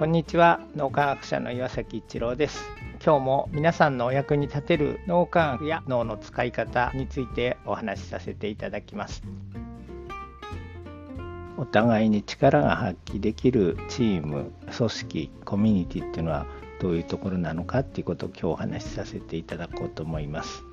こんにちは。脳科学者の岩崎一郎です。今日も皆さんのお役に立てる脳科学や脳の使い方についてお話しさせていただきます。お互いに力が発揮できるチーム組織コミュニティっていうのはどういうところなのかっていうことを今日お話しさせていただこうと思います。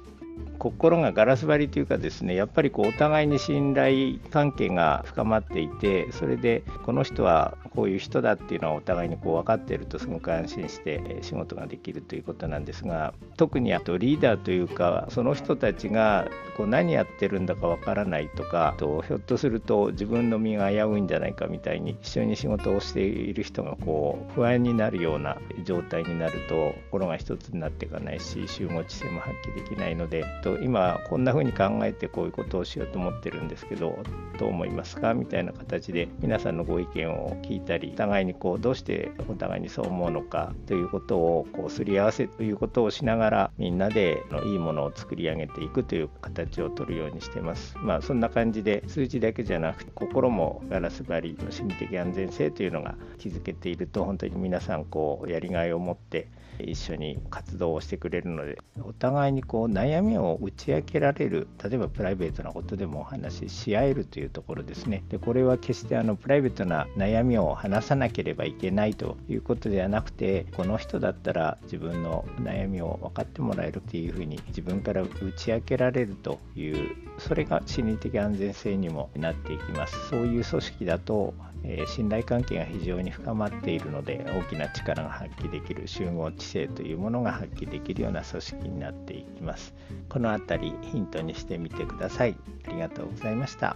心がガラス張りというかですねやっぱりこうお互いに信頼関係が深まっていてそれでこの人はこういう人だっていうのはお互いにこう分かっているとすごく安心して仕事ができるということなんですが特にあとリーダーというかその人たちがこう何やってるんだか分からないとかとひょっとすると自分の身が危ういんじゃないかみたいに一緒に仕事をしている人がこう不安になるような状態になると心が一つになっていかないし集合知性も発揮できないのでと今こんな風に考えてこういうことをしようと思ってるんですけどどう思いますか？みたいな形で皆さんのご意見を聞いたりお互いにこうどうしてお互いにそう思うのか？ということをこうすり合わせということをしながらみんなでのいいものを作り上げていくという形をとるようにしてます。まあそんな感じで数字だけじゃなくて心もガラス張りの心理的安全性というのが築けていると本当に皆さんこうやりがいを持って一緒に活動をしてくれるのでお互いにこう悩みを打ち明けられる例えばプライベートなことでもお話しし合えるというところですね。でこれは決してあのプライベートな悩みを話さなければいけないということではなくてこの人だったら自分の悩みを分かってもらえるっていうふうに自分から打ち明けられるというそれが心理的安全性にもなっていきます。そういう組織だとえー、信頼関係が非常に深まっているので大きな力が発揮できる集合知性というものが発揮できるような組織になっていきます。この辺りヒントにしてみてください。ありがとうございました。